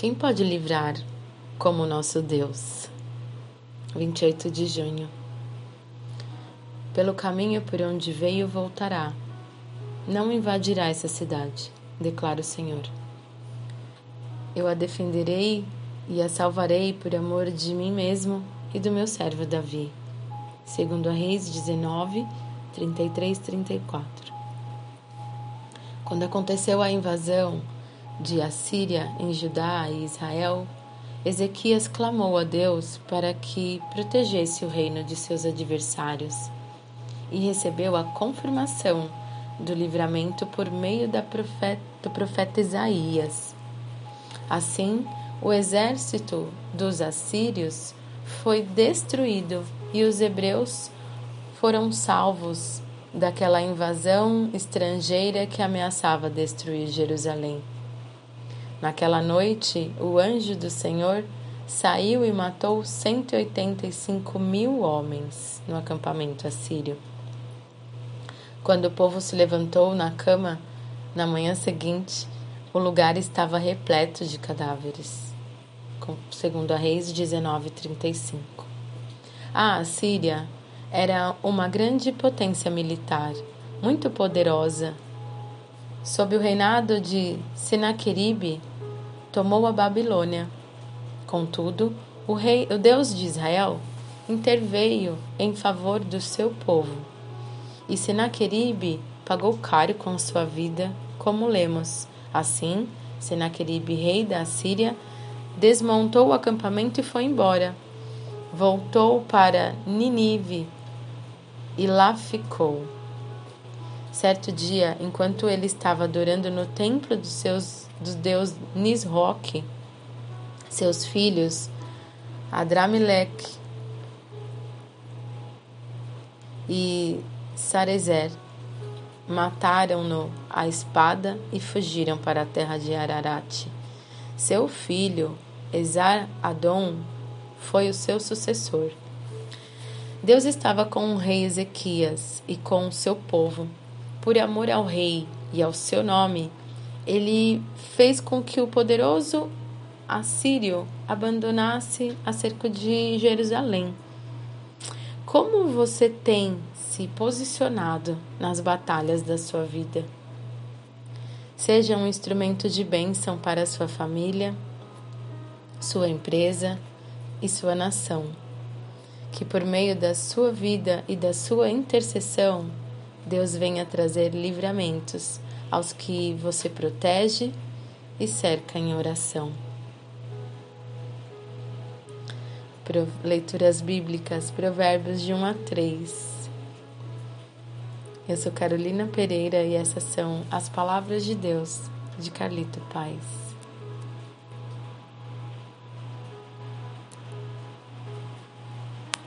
Quem pode livrar como nosso Deus? 28 de junho. Pelo caminho por onde veio voltará. Não invadirá essa cidade, declara o Senhor. Eu a defenderei e a salvarei por amor de mim mesmo e do meu servo Davi. Segundo a Reis 19, 33, 34. Quando aconteceu a invasão de Assíria em Judá e Israel, Ezequias clamou a Deus para que protegesse o reino de seus adversários e recebeu a confirmação do livramento por meio profeta, do profeta Isaías. Assim, o exército dos assírios foi destruído e os hebreus foram salvos daquela invasão estrangeira que ameaçava destruir Jerusalém. Naquela noite, o anjo do Senhor saiu e matou 185 mil homens no acampamento assírio. Quando o povo se levantou na cama, na manhã seguinte, o lugar estava repleto de cadáveres. Segundo a Reis 19:35. A Assíria era uma grande potência militar, muito poderosa. Sob o reinado de Senaqueribe, tomou a Babilônia. Contudo, o rei, o Deus de Israel, interveio em favor do seu povo. E Senaqueribe pagou caro com sua vida, como lemos. Assim, Senaqueribe, rei da Síria, desmontou o acampamento e foi embora. Voltou para Ninive e lá ficou. Certo dia, enquanto ele estava adorando no templo dos seus do deus Nisroch, seus filhos Adrameleque e Sarezer mataram-no à espada e fugiram para a terra de Ararat. Seu filho Esar-Adon foi o seu sucessor. Deus estava com o rei Ezequias e com o seu povo. Por amor ao rei e ao seu nome, ele fez com que o poderoso assírio abandonasse a cerco de Jerusalém. Como você tem se posicionado nas batalhas da sua vida? Seja um instrumento de bênção para sua família, sua empresa e sua nação. Que por meio da sua vida e da sua intercessão, Deus venha trazer livramentos aos que você protege e cerca em oração. Leituras bíblicas, Provérbios de 1 a 3. Eu sou Carolina Pereira e essas são as palavras de Deus de Carlito Paz.